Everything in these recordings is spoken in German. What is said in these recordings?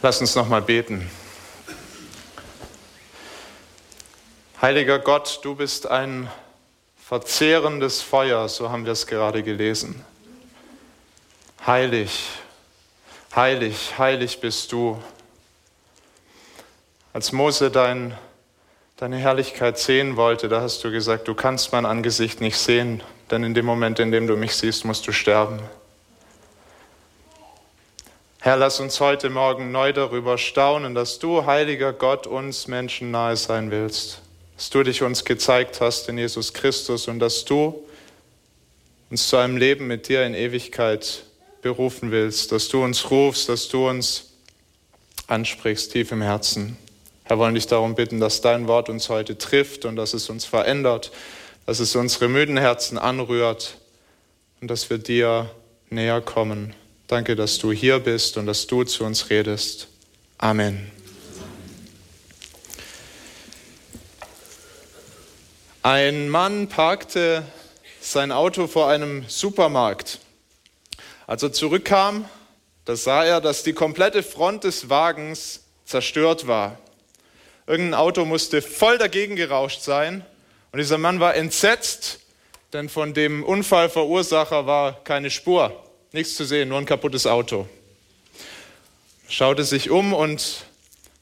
Lass uns noch mal beten. Heiliger Gott, du bist ein verzehrendes Feuer, so haben wir es gerade gelesen. Heilig, heilig, heilig bist du. Als Mose dein, deine Herrlichkeit sehen wollte, da hast du gesagt, du kannst mein Angesicht nicht sehen, denn in dem Moment, in dem du mich siehst, musst du sterben. Herr, lass uns heute Morgen neu darüber staunen, dass du, heiliger Gott, uns Menschen nahe sein willst, dass du dich uns gezeigt hast in Jesus Christus und dass du uns zu einem Leben mit dir in Ewigkeit berufen willst, dass du uns rufst, dass du uns ansprichst tief im Herzen. Herr, wollen dich darum bitten, dass dein Wort uns heute trifft und dass es uns verändert, dass es unsere müden Herzen anrührt und dass wir dir näher kommen. Danke, dass du hier bist und dass du zu uns redest. Amen. Ein Mann parkte sein Auto vor einem Supermarkt. Als er zurückkam, da sah er, dass die komplette Front des Wagens zerstört war. Irgendein Auto musste voll dagegen gerauscht sein und dieser Mann war entsetzt, denn von dem Unfallverursacher war keine Spur, nichts zu sehen, nur ein kaputtes Auto. Schaute sich um und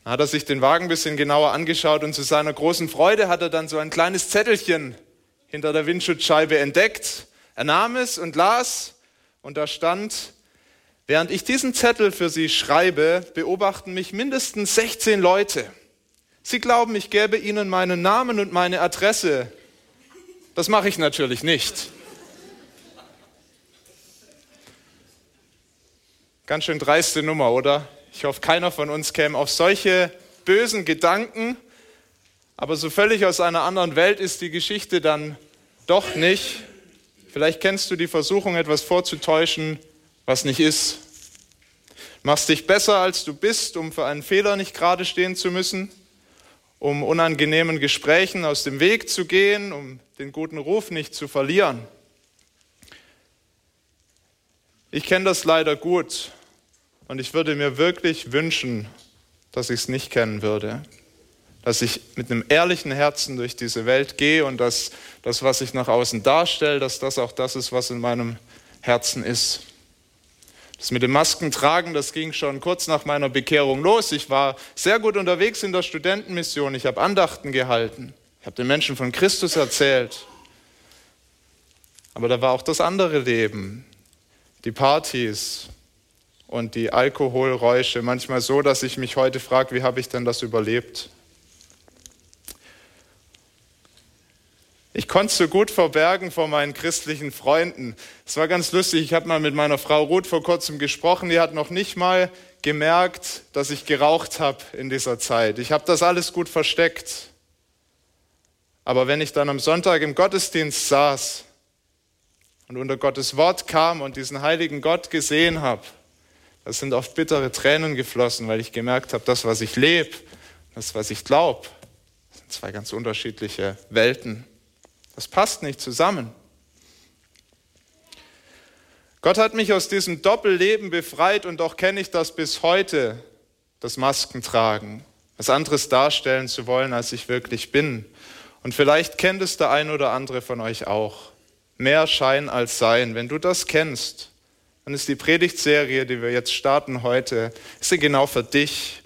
hat er sich den Wagen ein bisschen genauer angeschaut und zu seiner großen Freude hat er dann so ein kleines Zettelchen hinter der Windschutzscheibe entdeckt. Er nahm es und las und da stand, während ich diesen Zettel für Sie schreibe, beobachten mich mindestens 16 Leute. Sie glauben, ich gäbe Ihnen meinen Namen und meine Adresse. Das mache ich natürlich nicht. Ganz schön dreiste Nummer, oder? Ich hoffe, keiner von uns käme auf solche bösen Gedanken. Aber so völlig aus einer anderen Welt ist die Geschichte dann doch nicht. Vielleicht kennst du die Versuchung, etwas vorzutäuschen, was nicht ist. Machst dich besser, als du bist, um für einen Fehler nicht gerade stehen zu müssen um unangenehmen Gesprächen aus dem Weg zu gehen, um den guten Ruf nicht zu verlieren. Ich kenne das leider gut und ich würde mir wirklich wünschen, dass ich es nicht kennen würde. Dass ich mit einem ehrlichen Herzen durch diese Welt gehe und dass das, was ich nach außen darstelle, dass das auch das ist, was in meinem Herzen ist. Das mit dem Maskentragen, das ging schon kurz nach meiner Bekehrung los. Ich war sehr gut unterwegs in der Studentenmission. Ich habe Andachten gehalten. Ich habe den Menschen von Christus erzählt. Aber da war auch das andere Leben, die Partys und die Alkoholräusche. Manchmal so, dass ich mich heute frage, wie habe ich denn das überlebt? Ich konnte es so gut verbergen vor meinen christlichen Freunden. Es war ganz lustig. Ich habe mal mit meiner Frau Ruth vor kurzem gesprochen. Die hat noch nicht mal gemerkt, dass ich geraucht habe in dieser Zeit. Ich habe das alles gut versteckt. Aber wenn ich dann am Sonntag im Gottesdienst saß und unter Gottes Wort kam und diesen heiligen Gott gesehen habe, da sind oft bittere Tränen geflossen, weil ich gemerkt habe, das, was ich lebe, das, was ich glaube, sind zwei ganz unterschiedliche Welten. Das passt nicht zusammen. Gott hat mich aus diesem Doppelleben befreit und doch kenne ich das bis heute, das Maskentragen, was anderes darstellen zu wollen, als ich wirklich bin. Und vielleicht kennt es der ein oder andere von euch auch. Mehr Schein als Sein. Wenn du das kennst, dann ist die Predigtserie, die wir jetzt starten heute, ist sie genau für dich.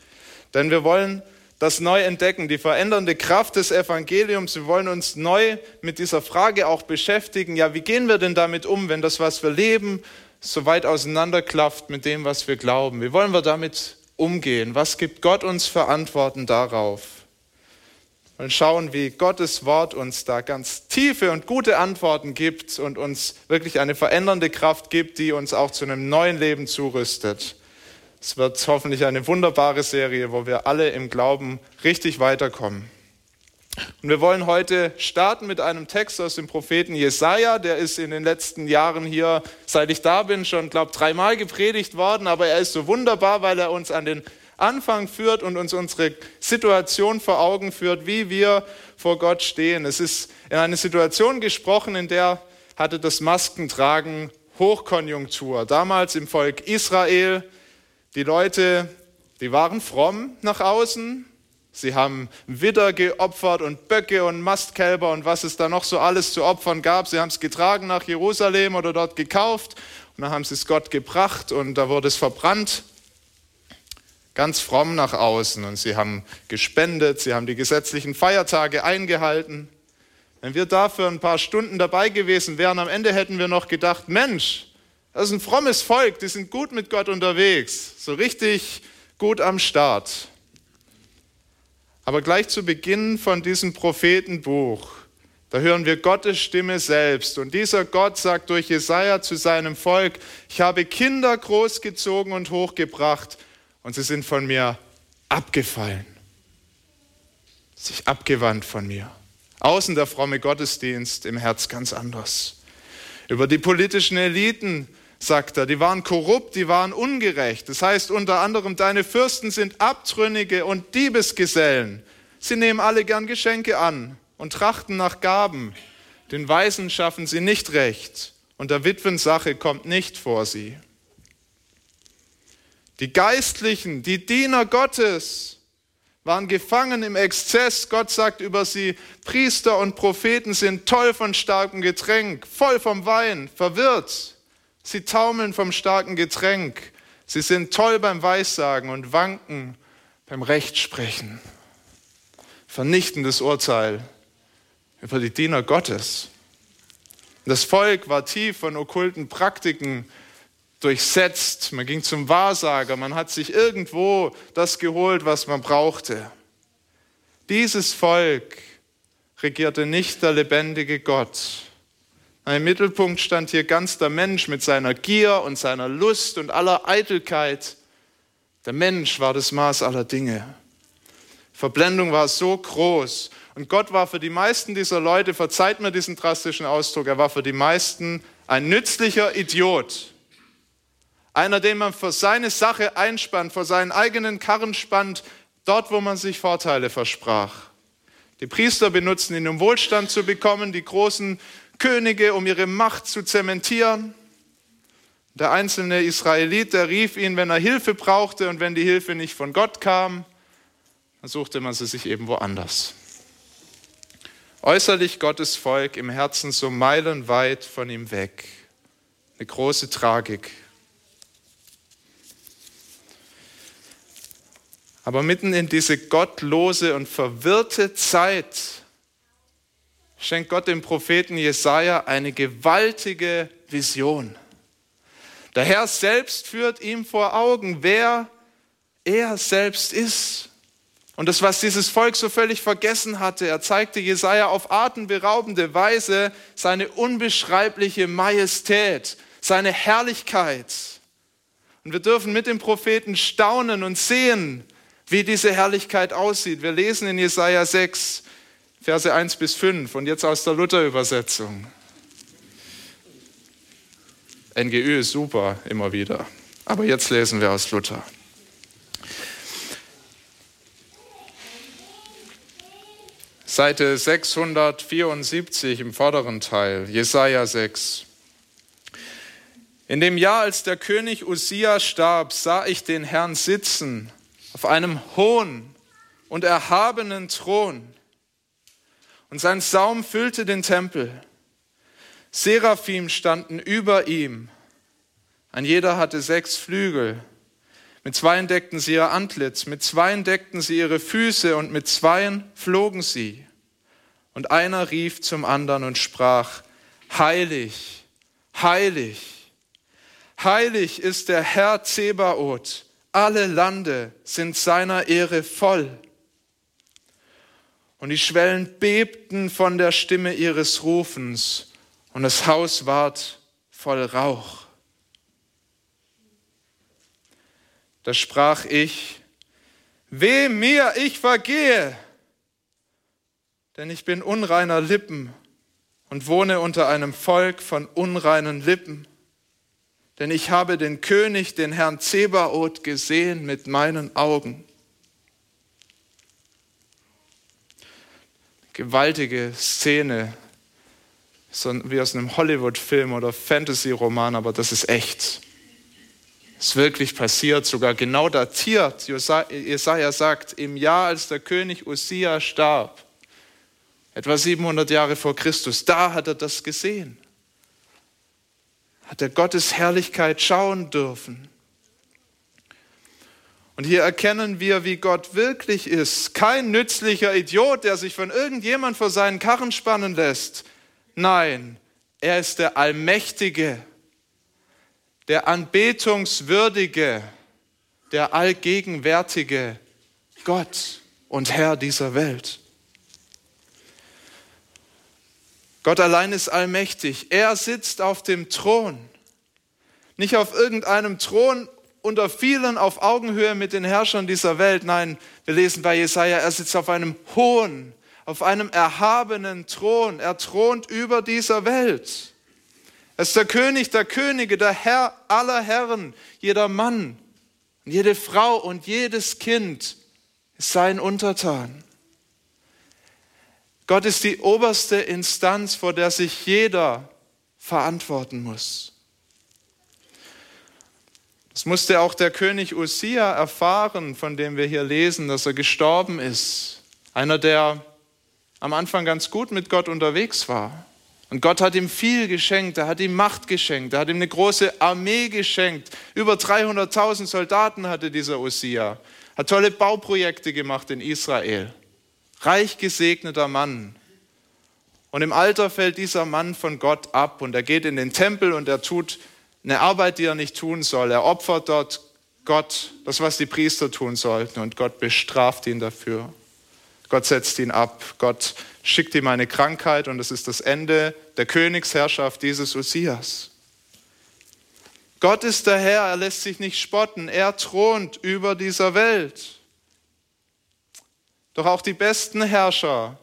Denn wir wollen das neu entdecken, die verändernde Kraft des Evangeliums. Wir wollen uns neu mit dieser Frage auch beschäftigen. Ja, wie gehen wir denn damit um, wenn das, was wir leben, so weit auseinanderklafft mit dem, was wir glauben? Wie wollen wir damit umgehen? Was gibt Gott uns für Antworten darauf? Und schauen, wie Gottes Wort uns da ganz tiefe und gute Antworten gibt und uns wirklich eine verändernde Kraft gibt, die uns auch zu einem neuen Leben zurüstet. Es wird hoffentlich eine wunderbare Serie, wo wir alle im Glauben richtig weiterkommen. Und wir wollen heute starten mit einem Text aus dem Propheten Jesaja. Der ist in den letzten Jahren hier, seit ich da bin, schon, glaube dreimal gepredigt worden. Aber er ist so wunderbar, weil er uns an den Anfang führt und uns unsere Situation vor Augen führt, wie wir vor Gott stehen. Es ist in eine Situation gesprochen, in der hatte das Maskentragen Hochkonjunktur. Damals im Volk Israel die Leute Die waren fromm nach außen. Sie haben Widder geopfert und Böcke und Mastkälber und was es da noch so alles zu opfern gab. Sie haben es getragen nach Jerusalem oder dort gekauft und dann haben sie es Gott gebracht und da wurde es verbrannt. Ganz fromm nach außen und sie haben gespendet, sie haben die gesetzlichen Feiertage eingehalten. Wenn wir dafür ein paar Stunden dabei gewesen wären, am Ende hätten wir noch gedacht, Mensch, das ist ein frommes Volk, die sind gut mit Gott unterwegs, so richtig gut am Start. Aber gleich zu Beginn von diesem Prophetenbuch, da hören wir Gottes Stimme selbst. Und dieser Gott sagt durch Jesaja zu seinem Volk: Ich habe Kinder großgezogen und hochgebracht, und sie sind von mir abgefallen, sich abgewandt von mir. Außen der fromme Gottesdienst, im Herz ganz anders. Über die politischen Eliten sagt er, die waren korrupt, die waren ungerecht. Das heißt unter anderem, deine Fürsten sind Abtrünnige und Diebesgesellen. Sie nehmen alle gern Geschenke an und trachten nach Gaben. Den Weisen schaffen sie nicht recht und der Witwensache kommt nicht vor sie. Die Geistlichen, die Diener Gottes, waren gefangen im Exzess. Gott sagt über sie, Priester und Propheten sind toll von starkem Getränk, voll vom Wein, verwirrt. Sie taumeln vom starken Getränk. Sie sind toll beim Weissagen und wanken beim Rechtsprechen. Vernichtendes Urteil über die Diener Gottes. Das Volk war tief von okkulten Praktiken durchsetzt. Man ging zum Wahrsager, man hat sich irgendwo das geholt, was man brauchte. Dieses Volk regierte nicht der lebendige Gott. Im Mittelpunkt stand hier ganz der Mensch mit seiner Gier und seiner Lust und aller Eitelkeit. Der Mensch war das Maß aller Dinge. Verblendung war so groß. Und Gott war für die meisten dieser Leute, verzeiht mir diesen drastischen Ausdruck, er war für die meisten ein nützlicher Idiot. Einer, den man für seine Sache einspannt, vor seinen eigenen Karren spannt, dort, wo man sich Vorteile versprach. Die Priester benutzten ihn, um Wohlstand zu bekommen, die großen Könige, um ihre Macht zu zementieren. Der einzelne Israelit, der rief ihn, wenn er Hilfe brauchte und wenn die Hilfe nicht von Gott kam, dann suchte man sie sich eben woanders. Äußerlich Gottes Volk, im Herzen so meilenweit von ihm weg. Eine große Tragik. Aber mitten in diese gottlose und verwirrte Zeit schenkt Gott dem Propheten Jesaja eine gewaltige Vision. Der Herr selbst führt ihm vor Augen, wer er selbst ist. Und das, was dieses Volk so völlig vergessen hatte, er zeigte Jesaja auf atemberaubende Weise seine unbeschreibliche Majestät, seine Herrlichkeit. Und wir dürfen mit dem Propheten staunen und sehen, wie diese Herrlichkeit aussieht. Wir lesen in Jesaja 6, Verse 1 bis 5 und jetzt aus der Luther-Übersetzung. NGÜ ist super, immer wieder. Aber jetzt lesen wir aus Luther. Seite 674 im vorderen Teil, Jesaja 6. In dem Jahr, als der König Usia starb, sah ich den Herrn sitzen auf einem hohen und erhabenen Thron. Und sein Saum füllte den Tempel. Seraphim standen über ihm. Ein jeder hatte sechs Flügel. Mit zweien deckten sie ihr Antlitz, mit zweien deckten sie ihre Füße und mit zweien flogen sie. Und einer rief zum anderen und sprach, Heilig, heilig, heilig ist der Herr Zebaoth alle Lande sind seiner Ehre voll. Und die Schwellen bebten von der Stimme ihres Rufens und das Haus ward voll Rauch. Da sprach ich, weh mir, ich vergehe, denn ich bin unreiner Lippen und wohne unter einem Volk von unreinen Lippen denn ich habe den König, den Herrn Zebaoth, gesehen mit meinen Augen. Gewaltige Szene, wie aus einem Hollywood-Film oder Fantasy-Roman, aber das ist echt. Ist wirklich passiert, sogar genau datiert. Jesaja sagt, im Jahr, als der König Usia starb, etwa 700 Jahre vor Christus, da hat er das gesehen. Hat er Gottes Herrlichkeit schauen dürfen. Und hier erkennen wir, wie Gott wirklich ist. Kein nützlicher Idiot, der sich von irgendjemand vor seinen Karren spannen lässt. Nein, er ist der Allmächtige, der Anbetungswürdige, der allgegenwärtige Gott und Herr dieser Welt. Gott allein ist allmächtig. Er sitzt auf dem Thron. Nicht auf irgendeinem Thron unter vielen auf Augenhöhe mit den Herrschern dieser Welt. Nein, wir lesen bei Jesaja, er sitzt auf einem hohen, auf einem erhabenen Thron. Er thront über dieser Welt. Er ist der König der Könige, der Herr aller Herren. Jeder Mann, jede Frau und jedes Kind ist sein Untertan. Gott ist die oberste Instanz, vor der sich jeder verantworten muss. Das musste auch der König Usia erfahren, von dem wir hier lesen, dass er gestorben ist. Einer, der am Anfang ganz gut mit Gott unterwegs war. Und Gott hat ihm viel geschenkt, er hat ihm Macht geschenkt, er hat ihm eine große Armee geschenkt. Über 300.000 Soldaten hatte dieser Usia, hat tolle Bauprojekte gemacht in Israel. Reich gesegneter Mann. Und im Alter fällt dieser Mann von Gott ab und er geht in den Tempel und er tut eine Arbeit, die er nicht tun soll. Er opfert dort Gott das, was die Priester tun sollten und Gott bestraft ihn dafür. Gott setzt ihn ab. Gott schickt ihm eine Krankheit und es ist das Ende der Königsherrschaft dieses Usias. Gott ist der Herr, er lässt sich nicht spotten, er thront über dieser Welt. Doch auch die besten Herrscher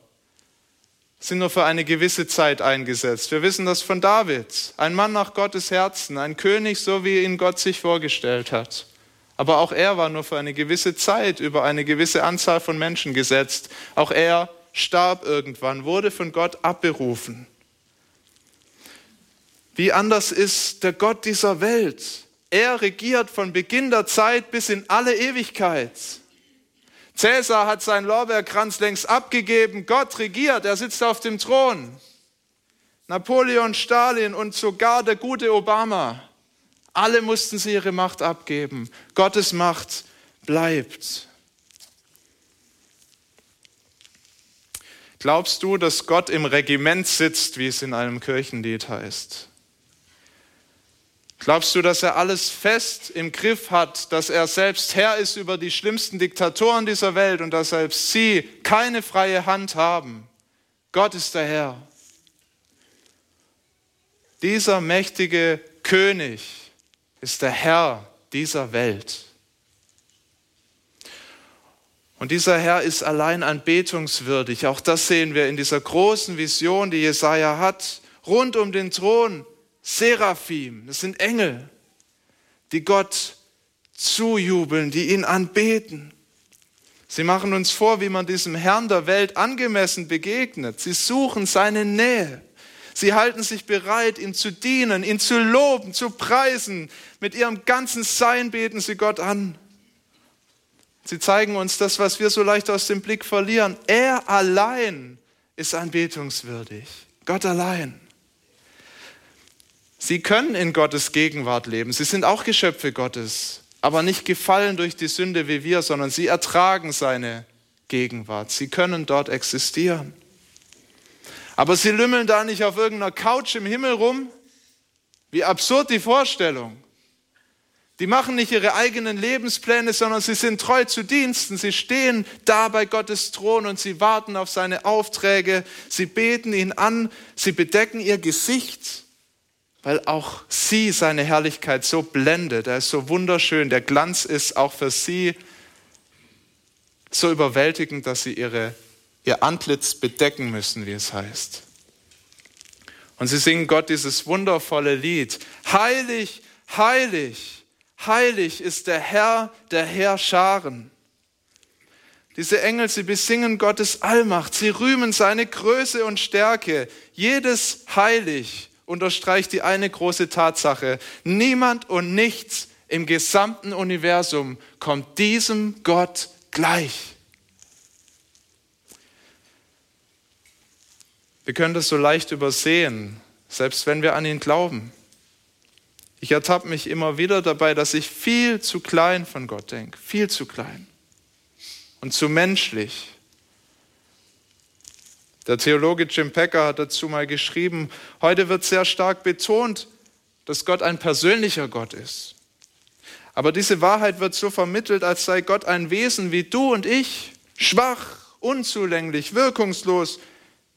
sind nur für eine gewisse Zeit eingesetzt. Wir wissen das von David, ein Mann nach Gottes Herzen, ein König, so wie ihn Gott sich vorgestellt hat. Aber auch er war nur für eine gewisse Zeit über eine gewisse Anzahl von Menschen gesetzt. Auch er starb irgendwann, wurde von Gott abberufen. Wie anders ist der Gott dieser Welt? Er regiert von Beginn der Zeit bis in alle Ewigkeit. Cäsar hat seinen Lorbeerkranz längst abgegeben. Gott regiert, er sitzt auf dem Thron. Napoleon, Stalin und sogar der gute Obama. Alle mussten sie ihre Macht abgeben. Gottes Macht bleibt. Glaubst du, dass Gott im Regiment sitzt, wie es in einem Kirchenlied heißt? Glaubst du, dass er alles fest im Griff hat, dass er selbst Herr ist über die schlimmsten Diktatoren dieser Welt und dass selbst sie keine freie Hand haben? Gott ist der Herr. Dieser mächtige König ist der Herr dieser Welt. Und dieser Herr ist allein anbetungswürdig. Auch das sehen wir in dieser großen Vision, die Jesaja hat. Rund um den Thron Seraphim, das sind Engel, die Gott zujubeln, die ihn anbeten. Sie machen uns vor, wie man diesem Herrn der Welt angemessen begegnet. Sie suchen seine Nähe. Sie halten sich bereit, ihm zu dienen, ihn zu loben, zu preisen. Mit ihrem ganzen Sein beten sie Gott an. Sie zeigen uns das, was wir so leicht aus dem Blick verlieren. Er allein ist anbetungswürdig. Gott allein. Sie können in Gottes Gegenwart leben. Sie sind auch Geschöpfe Gottes, aber nicht gefallen durch die Sünde wie wir, sondern sie ertragen seine Gegenwart. Sie können dort existieren. Aber sie lümmeln da nicht auf irgendeiner Couch im Himmel rum. Wie absurd die Vorstellung. Die machen nicht ihre eigenen Lebenspläne, sondern sie sind treu zu Diensten. Sie stehen da bei Gottes Thron und sie warten auf seine Aufträge. Sie beten ihn an. Sie bedecken ihr Gesicht weil auch sie seine Herrlichkeit so blendet. Er ist so wunderschön. Der Glanz ist auch für sie so überwältigend, dass sie ihre, ihr Antlitz bedecken müssen, wie es heißt. Und sie singen Gott dieses wundervolle Lied. Heilig, heilig, heilig ist der Herr der Herrscharen. Diese Engel, sie besingen Gottes Allmacht, sie rühmen seine Größe und Stärke. Jedes heilig unterstreicht die eine große Tatsache. Niemand und nichts im gesamten Universum kommt diesem Gott gleich. Wir können das so leicht übersehen, selbst wenn wir an ihn glauben. Ich ertappe mich immer wieder dabei, dass ich viel zu klein von Gott denke, viel zu klein und zu menschlich. Der Theologe Jim Packer hat dazu mal geschrieben, heute wird sehr stark betont, dass Gott ein persönlicher Gott ist. Aber diese Wahrheit wird so vermittelt, als sei Gott ein Wesen wie du und ich, schwach, unzulänglich, wirkungslos,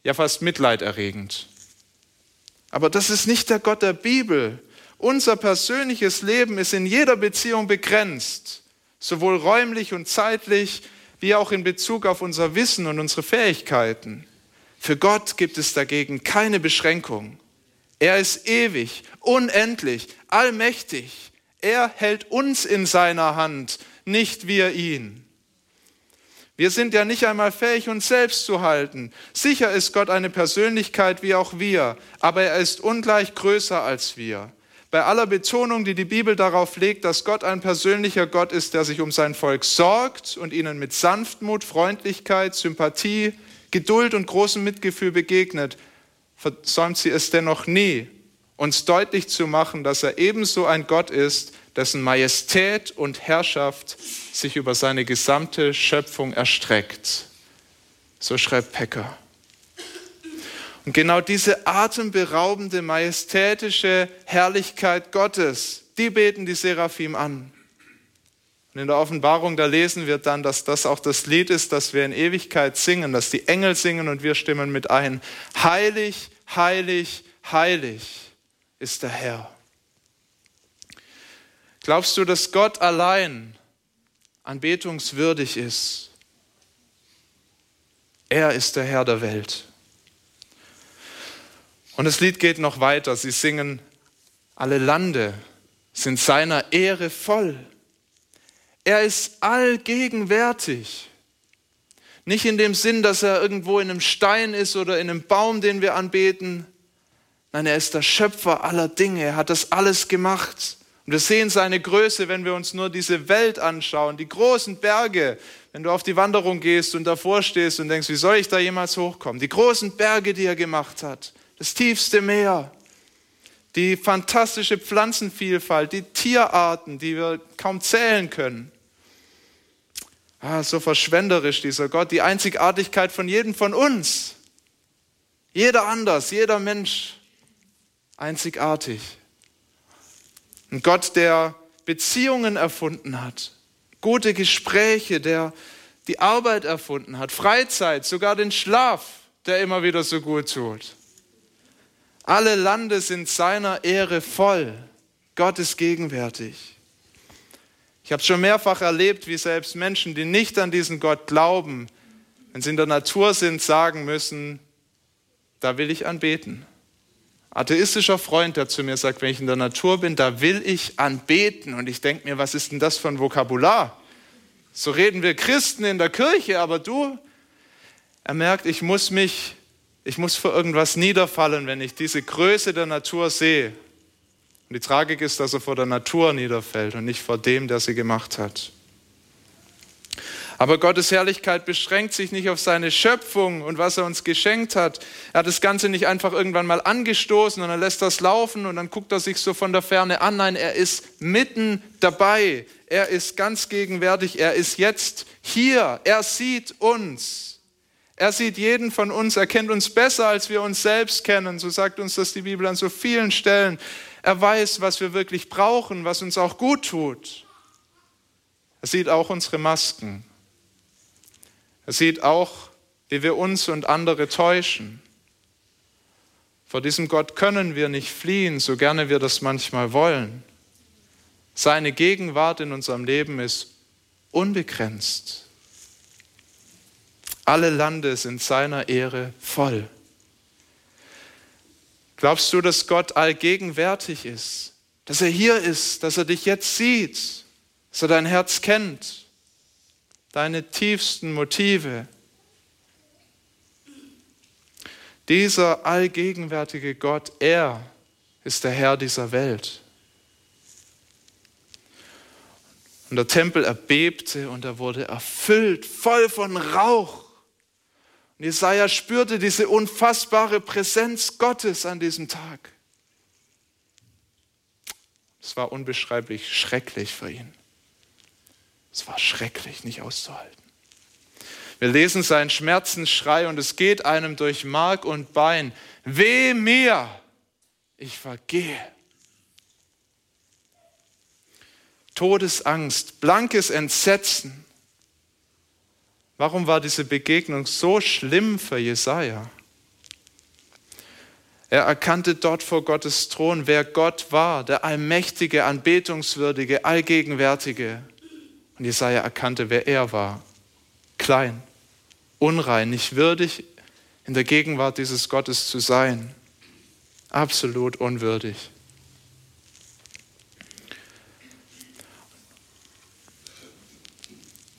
ja fast mitleiderregend. Aber das ist nicht der Gott der Bibel. Unser persönliches Leben ist in jeder Beziehung begrenzt, sowohl räumlich und zeitlich, wie auch in Bezug auf unser Wissen und unsere Fähigkeiten. Für Gott gibt es dagegen keine Beschränkung. Er ist ewig, unendlich, allmächtig. Er hält uns in seiner Hand, nicht wir ihn. Wir sind ja nicht einmal fähig, uns selbst zu halten. Sicher ist Gott eine Persönlichkeit wie auch wir, aber er ist ungleich größer als wir. Bei aller Betonung, die die Bibel darauf legt, dass Gott ein persönlicher Gott ist, der sich um sein Volk sorgt und ihnen mit Sanftmut, Freundlichkeit, Sympathie, Geduld und großem Mitgefühl begegnet, versäumt sie es dennoch nie, uns deutlich zu machen, dass er ebenso ein Gott ist, dessen Majestät und Herrschaft sich über seine gesamte Schöpfung erstreckt. So schreibt Pecker. Und genau diese atemberaubende, majestätische Herrlichkeit Gottes, die beten die Seraphim an. Und in der Offenbarung, da lesen wir dann, dass das auch das Lied ist, das wir in Ewigkeit singen, dass die Engel singen und wir stimmen mit ein. Heilig, heilig, heilig ist der Herr. Glaubst du, dass Gott allein anbetungswürdig ist? Er ist der Herr der Welt. Und das Lied geht noch weiter. Sie singen, alle Lande sind seiner Ehre voll. Er ist allgegenwärtig. Nicht in dem Sinn, dass er irgendwo in einem Stein ist oder in einem Baum, den wir anbeten. Nein, er ist der Schöpfer aller Dinge. Er hat das alles gemacht. Und wir sehen seine Größe, wenn wir uns nur diese Welt anschauen, die großen Berge. Wenn du auf die Wanderung gehst und davor stehst und denkst, wie soll ich da jemals hochkommen? Die großen Berge, die er gemacht hat, das tiefste Meer, die fantastische Pflanzenvielfalt, die Tierarten, die wir kaum zählen können. Ah, so verschwenderisch dieser Gott, die Einzigartigkeit von jedem von uns. Jeder anders, jeder Mensch einzigartig. Ein Gott, der Beziehungen erfunden hat, gute Gespräche, der die Arbeit erfunden hat, Freizeit, sogar den Schlaf, der immer wieder so gut tut. Alle Lande sind seiner Ehre voll. Gott ist gegenwärtig. Ich habe schon mehrfach erlebt, wie selbst Menschen, die nicht an diesen Gott glauben, wenn sie in der Natur sind, sagen müssen, da will ich anbeten. Atheistischer Freund, der zu mir sagt, wenn ich in der Natur bin, da will ich anbeten. Und ich denke mir, was ist denn das für ein Vokabular? So reden wir Christen in der Kirche, aber du, er merkt, ich muss mich ich muss vor irgendwas niederfallen, wenn ich diese Größe der Natur sehe. Und die Tragik ist, dass er vor der Natur niederfällt und nicht vor dem, der sie gemacht hat. Aber Gottes Herrlichkeit beschränkt sich nicht auf seine Schöpfung und was er uns geschenkt hat. Er hat das Ganze nicht einfach irgendwann mal angestoßen und er lässt das laufen und dann guckt er sich so von der Ferne an. Nein, er ist mitten dabei. Er ist ganz gegenwärtig. Er ist jetzt hier. Er sieht uns. Er sieht jeden von uns, er kennt uns besser, als wir uns selbst kennen. So sagt uns das die Bibel an so vielen Stellen. Er weiß, was wir wirklich brauchen, was uns auch gut tut. Er sieht auch unsere Masken. Er sieht auch, wie wir uns und andere täuschen. Vor diesem Gott können wir nicht fliehen, so gerne wir das manchmal wollen. Seine Gegenwart in unserem Leben ist unbegrenzt. Alle Lande sind seiner Ehre voll. Glaubst du, dass Gott allgegenwärtig ist? Dass er hier ist, dass er dich jetzt sieht, dass er dein Herz kennt, deine tiefsten Motive? Dieser allgegenwärtige Gott, er ist der Herr dieser Welt. Und der Tempel erbebte und er wurde erfüllt, voll von Rauch. Und Jesaja spürte diese unfassbare Präsenz Gottes an diesem Tag. Es war unbeschreiblich schrecklich für ihn. Es war schrecklich, nicht auszuhalten. Wir lesen seinen Schmerzensschrei und es geht einem durch Mark und Bein. Weh mir, ich vergehe. Todesangst, blankes Entsetzen. Warum war diese Begegnung so schlimm für Jesaja? Er erkannte dort vor Gottes Thron, wer Gott war, der allmächtige, anbetungswürdige, allgegenwärtige. Und Jesaja erkannte, wer er war. Klein, unrein, nicht würdig, in der Gegenwart dieses Gottes zu sein. Absolut unwürdig.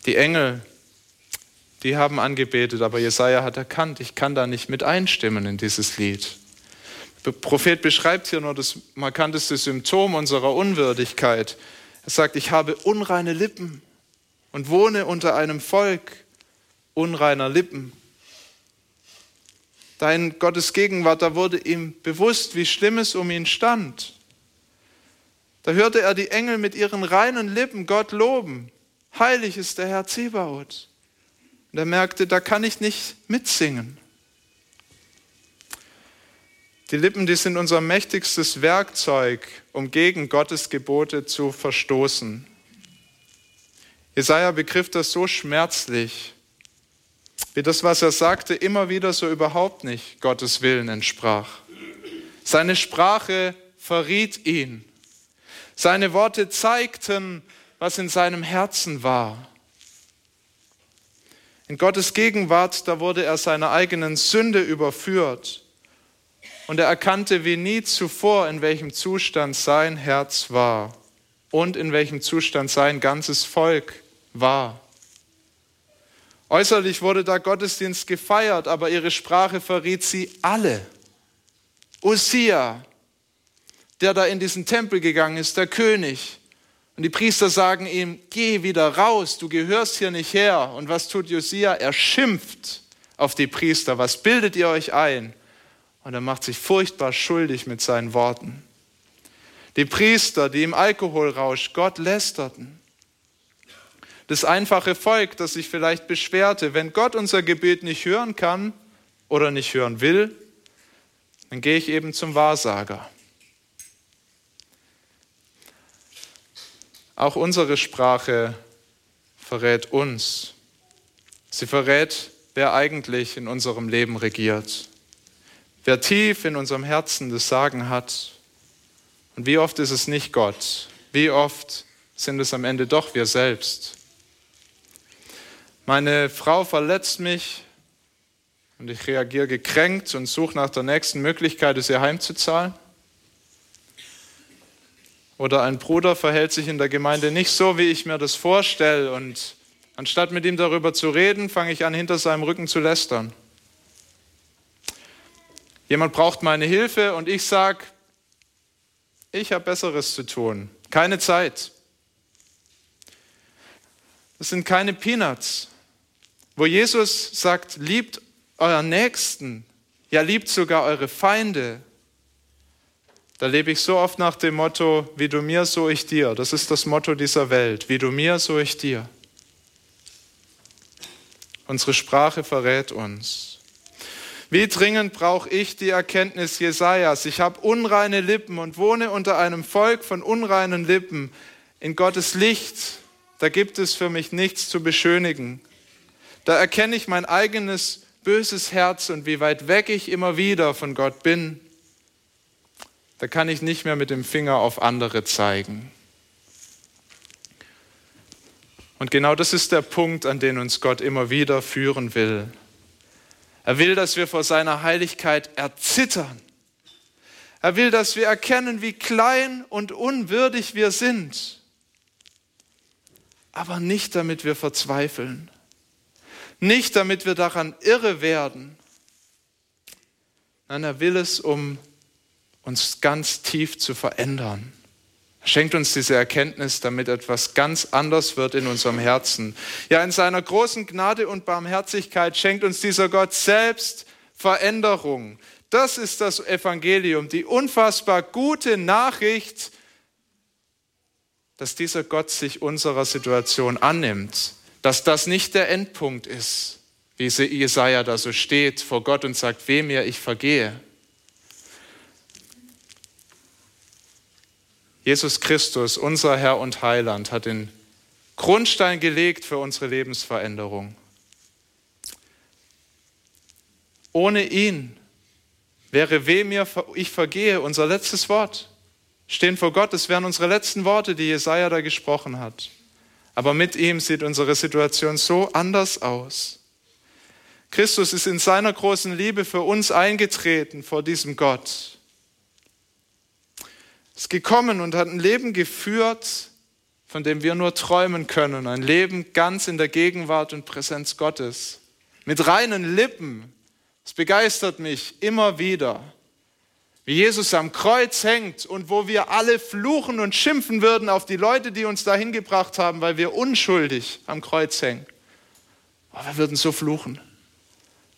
Die Engel, die haben angebetet, aber Jesaja hat erkannt, ich kann da nicht mit einstimmen in dieses Lied. Der Prophet beschreibt hier nur das markanteste Symptom unserer Unwürdigkeit. Er sagt, ich habe unreine Lippen und wohne unter einem Volk unreiner Lippen. Dein Gottes Gegenwart, da wurde ihm bewusst, wie schlimm es um ihn stand. Da hörte er die Engel mit ihren reinen Lippen Gott loben. Heilig ist der Herr Zebaoth. Und er merkte, da kann ich nicht mitsingen. Die Lippen, die sind unser mächtigstes Werkzeug, um gegen Gottes Gebote zu verstoßen. Jesaja begriff das so schmerzlich, wie das, was er sagte, immer wieder so überhaupt nicht Gottes Willen entsprach. Seine Sprache verriet ihn. Seine Worte zeigten, was in seinem Herzen war. In Gottes Gegenwart, da wurde er seiner eigenen Sünde überführt und er erkannte wie nie zuvor, in welchem Zustand sein Herz war und in welchem Zustand sein ganzes Volk war. Äußerlich wurde da Gottesdienst gefeiert, aber ihre Sprache verriet sie alle. Usia, der da in diesen Tempel gegangen ist, der König, und die Priester sagen ihm, geh wieder raus, du gehörst hier nicht her. Und was tut Josia? Er schimpft auf die Priester. Was bildet ihr euch ein? Und er macht sich furchtbar schuldig mit seinen Worten. Die Priester, die im Alkoholrausch Gott lästerten. Das einfache Volk, das sich vielleicht beschwerte, wenn Gott unser Gebet nicht hören kann oder nicht hören will, dann gehe ich eben zum Wahrsager. Auch unsere Sprache verrät uns. Sie verrät, wer eigentlich in unserem Leben regiert, wer tief in unserem Herzen das Sagen hat. Und wie oft ist es nicht Gott? Wie oft sind es am Ende doch wir selbst? Meine Frau verletzt mich und ich reagiere gekränkt und suche nach der nächsten Möglichkeit, es ihr heimzuzahlen. Oder ein Bruder verhält sich in der Gemeinde nicht so, wie ich mir das vorstelle. Und anstatt mit ihm darüber zu reden, fange ich an, hinter seinem Rücken zu lästern. Jemand braucht meine Hilfe und ich sage, ich habe Besseres zu tun. Keine Zeit. Das sind keine Peanuts. Wo Jesus sagt, liebt euren Nächsten, ja liebt sogar eure Feinde, da lebe ich so oft nach dem Motto, wie du mir, so ich dir. Das ist das Motto dieser Welt. Wie du mir, so ich dir. Unsere Sprache verrät uns. Wie dringend brauche ich die Erkenntnis Jesajas? Ich habe unreine Lippen und wohne unter einem Volk von unreinen Lippen. In Gottes Licht, da gibt es für mich nichts zu beschönigen. Da erkenne ich mein eigenes böses Herz und wie weit weg ich immer wieder von Gott bin da kann ich nicht mehr mit dem Finger auf andere zeigen. Und genau das ist der Punkt, an den uns Gott immer wieder führen will. Er will, dass wir vor seiner Heiligkeit erzittern. Er will, dass wir erkennen, wie klein und unwürdig wir sind. Aber nicht damit wir verzweifeln. Nicht damit wir daran irre werden. Nein, er will es um uns ganz tief zu verändern. Schenkt uns diese Erkenntnis, damit etwas ganz anders wird in unserem Herzen. Ja, in seiner großen Gnade und Barmherzigkeit schenkt uns dieser Gott selbst Veränderung. Das ist das Evangelium, die unfassbar gute Nachricht, dass dieser Gott sich unserer Situation annimmt, dass das nicht der Endpunkt ist, wie Jesaja da so steht vor Gott und sagt, wem mir ich vergehe. Jesus Christus, unser Herr und Heiland, hat den Grundstein gelegt für unsere Lebensveränderung. Ohne ihn wäre weh mir ich vergehe unser letztes Wort. Stehen vor Gott, es wären unsere letzten Worte, die Jesaja da gesprochen hat. Aber mit ihm sieht unsere Situation so anders aus. Christus ist in seiner großen Liebe für uns eingetreten vor diesem Gott ist gekommen und hat ein Leben geführt, von dem wir nur träumen können. Ein Leben ganz in der Gegenwart und Präsenz Gottes. Mit reinen Lippen. Es begeistert mich immer wieder, wie Jesus am Kreuz hängt und wo wir alle fluchen und schimpfen würden auf die Leute, die uns dahin gebracht haben, weil wir unschuldig am Kreuz hängen. Aber wir würden so fluchen.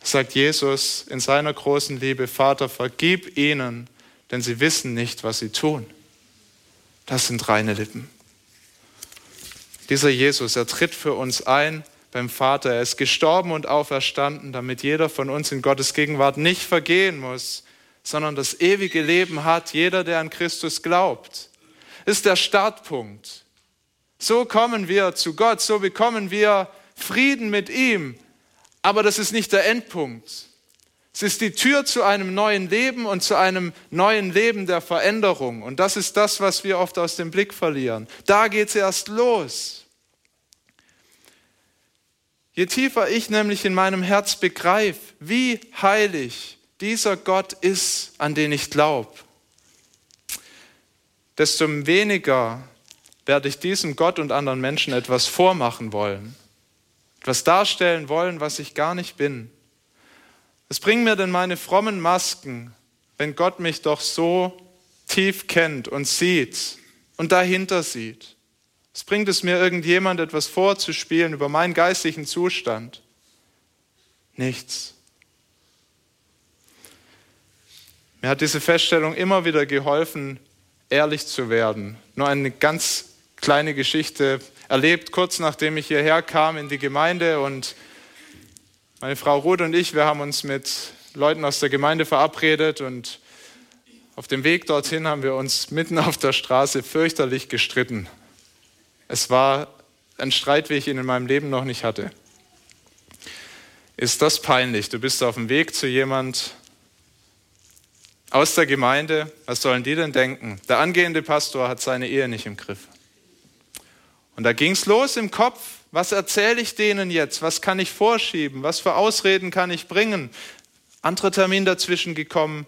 sagt Jesus in seiner großen Liebe, Vater, vergib ihnen, denn sie wissen nicht, was sie tun. Das sind reine Lippen. Dieser Jesus, er tritt für uns ein beim Vater. Er ist gestorben und auferstanden, damit jeder von uns in Gottes Gegenwart nicht vergehen muss, sondern das ewige Leben hat jeder, der an Christus glaubt. Ist der Startpunkt. So kommen wir zu Gott, so bekommen wir Frieden mit ihm. Aber das ist nicht der Endpunkt. Es ist die Tür zu einem neuen Leben und zu einem neuen Leben der Veränderung. Und das ist das, was wir oft aus dem Blick verlieren. Da geht es erst los. Je tiefer ich nämlich in meinem Herz begreife, wie heilig dieser Gott ist, an den ich glaube, desto weniger werde ich diesem Gott und anderen Menschen etwas vormachen wollen, etwas darstellen wollen, was ich gar nicht bin. Was bringen mir denn meine frommen Masken, wenn Gott mich doch so tief kennt und sieht und dahinter sieht? Was bringt es mir, irgendjemand etwas vorzuspielen über meinen geistlichen Zustand? Nichts. Mir hat diese Feststellung immer wieder geholfen, ehrlich zu werden. Nur eine ganz kleine Geschichte erlebt, kurz nachdem ich hierher kam in die Gemeinde und meine Frau Ruth und ich, wir haben uns mit Leuten aus der Gemeinde verabredet und auf dem Weg dorthin haben wir uns mitten auf der Straße fürchterlich gestritten. Es war ein Streit, wie ich ihn in meinem Leben noch nicht hatte. Ist das peinlich? Du bist auf dem Weg zu jemand aus der Gemeinde. Was sollen die denn denken? Der angehende Pastor hat seine Ehe nicht im Griff. Und da ging es los im Kopf. Was erzähle ich denen jetzt? Was kann ich vorschieben? Was für Ausreden kann ich bringen? Anderer Termin dazwischen gekommen.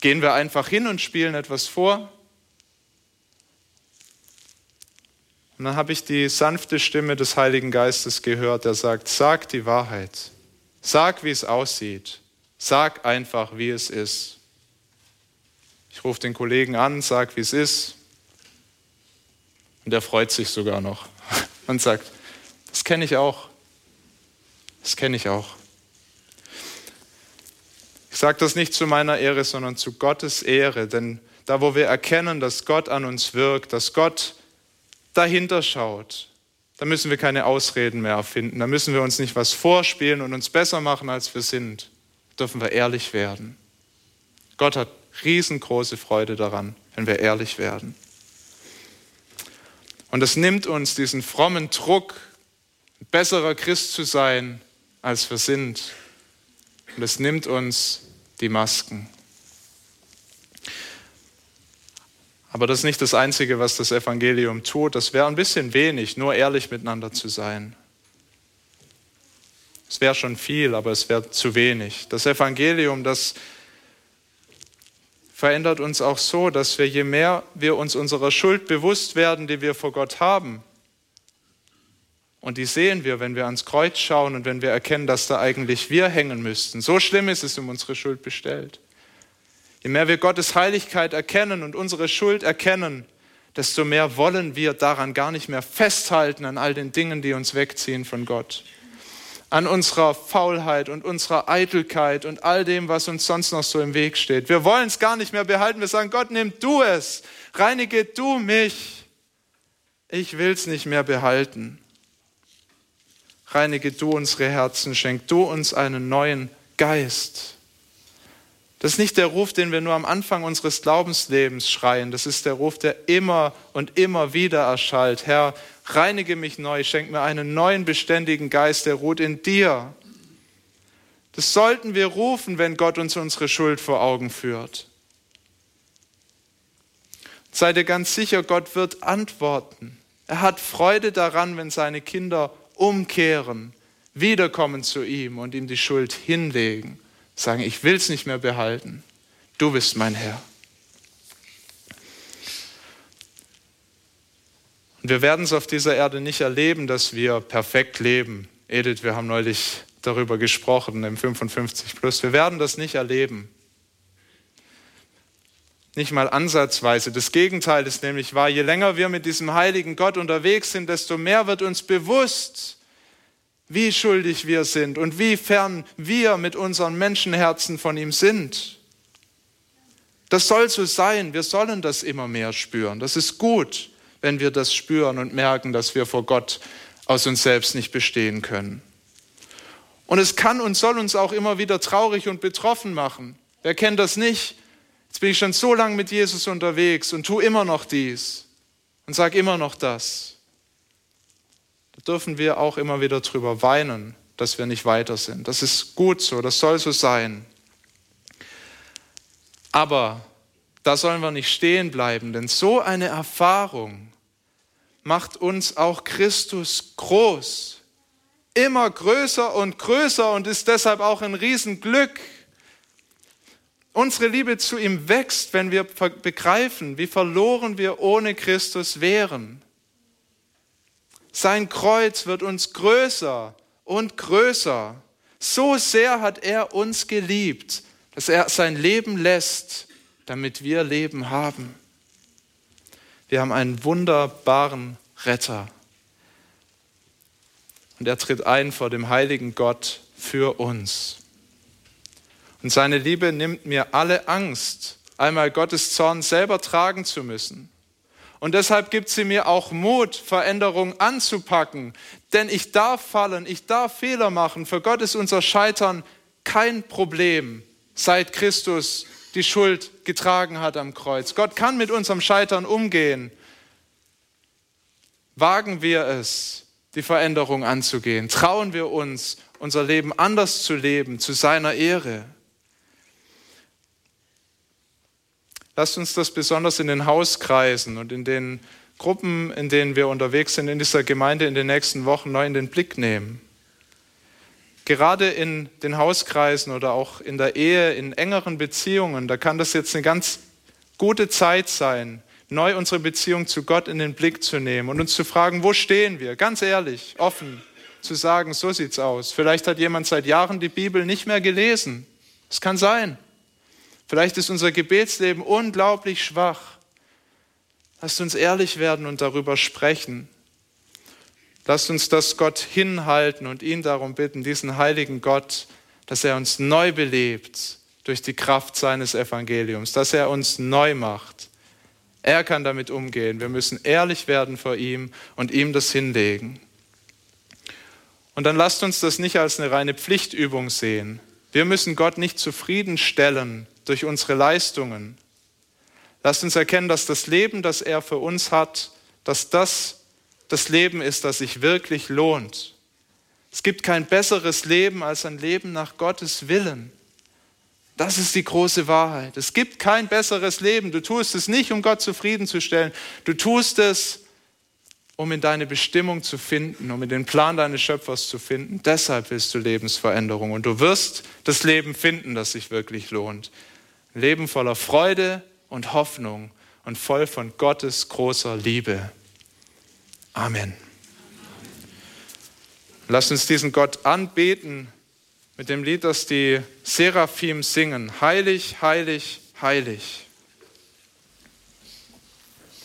Gehen wir einfach hin und spielen etwas vor? Und dann habe ich die sanfte Stimme des Heiligen Geistes gehört, der sagt, sag die Wahrheit. Sag, wie es aussieht. Sag einfach, wie es ist. Ich rufe den Kollegen an, sag, wie es ist. Und er freut sich sogar noch und sagt, das kenne ich auch. Das kenne ich auch. Ich sage das nicht zu meiner Ehre, sondern zu Gottes Ehre, denn da, wo wir erkennen, dass Gott an uns wirkt, dass Gott dahinter schaut, da müssen wir keine Ausreden mehr erfinden, da müssen wir uns nicht was vorspielen und uns besser machen, als wir sind. Da dürfen wir ehrlich werden. Gott hat riesengroße Freude daran, wenn wir ehrlich werden. Und das nimmt uns diesen frommen Druck, besserer Christ zu sein, als wir sind. Und es nimmt uns die Masken. Aber das ist nicht das Einzige, was das Evangelium tut. Das wäre ein bisschen wenig, nur ehrlich miteinander zu sein. Es wäre schon viel, aber es wäre zu wenig. Das Evangelium, das verändert uns auch so, dass wir, je mehr wir uns unserer Schuld bewusst werden, die wir vor Gott haben, und die sehen wir, wenn wir ans Kreuz schauen und wenn wir erkennen, dass da eigentlich wir hängen müssten. So schlimm ist es um unsere Schuld bestellt. Je mehr wir Gottes Heiligkeit erkennen und unsere Schuld erkennen, desto mehr wollen wir daran gar nicht mehr festhalten, an all den Dingen, die uns wegziehen von Gott. An unserer Faulheit und unserer Eitelkeit und all dem, was uns sonst noch so im Weg steht. Wir wollen es gar nicht mehr behalten. Wir sagen, Gott, nimm du es. Reinige du mich. Ich will es nicht mehr behalten. Reinige du unsere Herzen, schenk du uns einen neuen Geist. Das ist nicht der Ruf, den wir nur am Anfang unseres Glaubenslebens schreien. Das ist der Ruf, der immer und immer wieder erschallt. Herr, reinige mich neu, schenk mir einen neuen beständigen Geist, der ruht in dir. Das sollten wir rufen, wenn Gott uns unsere Schuld vor Augen führt. Sei dir ganz sicher, Gott wird antworten. Er hat Freude daran, wenn seine Kinder umkehren, wiederkommen zu ihm und ihm die Schuld hinlegen sagen, ich will es nicht mehr behalten. Du bist mein Herr. Und wir werden es auf dieser Erde nicht erleben, dass wir perfekt leben. Edith, wir haben neulich darüber gesprochen im 55 Plus. Wir werden das nicht erleben. Nicht mal ansatzweise. Das Gegenteil ist nämlich wahr. Je länger wir mit diesem heiligen Gott unterwegs sind, desto mehr wird uns bewusst, wie schuldig wir sind und wie fern wir mit unseren Menschenherzen von ihm sind. Das soll so sein. Wir sollen das immer mehr spüren. Das ist gut, wenn wir das spüren und merken, dass wir vor Gott aus uns selbst nicht bestehen können. Und es kann und soll uns auch immer wieder traurig und betroffen machen. Wer kennt das nicht? Jetzt bin ich schon so lange mit Jesus unterwegs und tue immer noch dies und sage immer noch das dürfen wir auch immer wieder drüber weinen, dass wir nicht weiter sind. Das ist gut so, das soll so sein. Aber da sollen wir nicht stehen bleiben, denn so eine Erfahrung macht uns auch Christus groß, immer größer und größer und ist deshalb auch ein Riesenglück. Unsere Liebe zu ihm wächst, wenn wir begreifen, wie verloren wir ohne Christus wären. Sein Kreuz wird uns größer und größer. So sehr hat er uns geliebt, dass er sein Leben lässt, damit wir Leben haben. Wir haben einen wunderbaren Retter. Und er tritt ein vor dem heiligen Gott für uns. Und seine Liebe nimmt mir alle Angst, einmal Gottes Zorn selber tragen zu müssen. Und deshalb gibt sie mir auch Mut, Veränderung anzupacken. Denn ich darf fallen, ich darf Fehler machen. Für Gott ist unser Scheitern kein Problem, seit Christus die Schuld getragen hat am Kreuz. Gott kann mit unserem Scheitern umgehen. Wagen wir es, die Veränderung anzugehen? Trauen wir uns, unser Leben anders zu leben, zu seiner Ehre? Lasst uns das besonders in den Hauskreisen und in den Gruppen, in denen wir unterwegs sind, in dieser Gemeinde in den nächsten Wochen neu in den Blick nehmen. Gerade in den Hauskreisen oder auch in der Ehe, in engeren Beziehungen, da kann das jetzt eine ganz gute Zeit sein, neu unsere Beziehung zu Gott in den Blick zu nehmen und uns zu fragen, wo stehen wir? Ganz ehrlich, offen zu sagen, so sieht's aus. Vielleicht hat jemand seit Jahren die Bibel nicht mehr gelesen. Es kann sein. Vielleicht ist unser Gebetsleben unglaublich schwach. Lasst uns ehrlich werden und darüber sprechen. Lasst uns das Gott hinhalten und ihn darum bitten, diesen heiligen Gott, dass er uns neu belebt durch die Kraft seines Evangeliums, dass er uns neu macht. Er kann damit umgehen. Wir müssen ehrlich werden vor ihm und ihm das hinlegen. Und dann lasst uns das nicht als eine reine Pflichtübung sehen. Wir müssen Gott nicht zufriedenstellen durch unsere Leistungen. Lasst uns erkennen, dass das Leben, das er für uns hat, dass das das Leben ist, das sich wirklich lohnt. Es gibt kein besseres Leben als ein Leben nach Gottes Willen. Das ist die große Wahrheit. Es gibt kein besseres Leben. Du tust es nicht, um Gott zufriedenzustellen. Du tust es, um in deine Bestimmung zu finden, um in den Plan deines Schöpfers zu finden. Deshalb willst du Lebensveränderung. Und du wirst das Leben finden, das sich wirklich lohnt. Leben voller Freude und Hoffnung und voll von Gottes großer Liebe. Amen. Lass uns diesen Gott anbeten mit dem Lied, das die Seraphim singen. Heilig, heilig, heilig.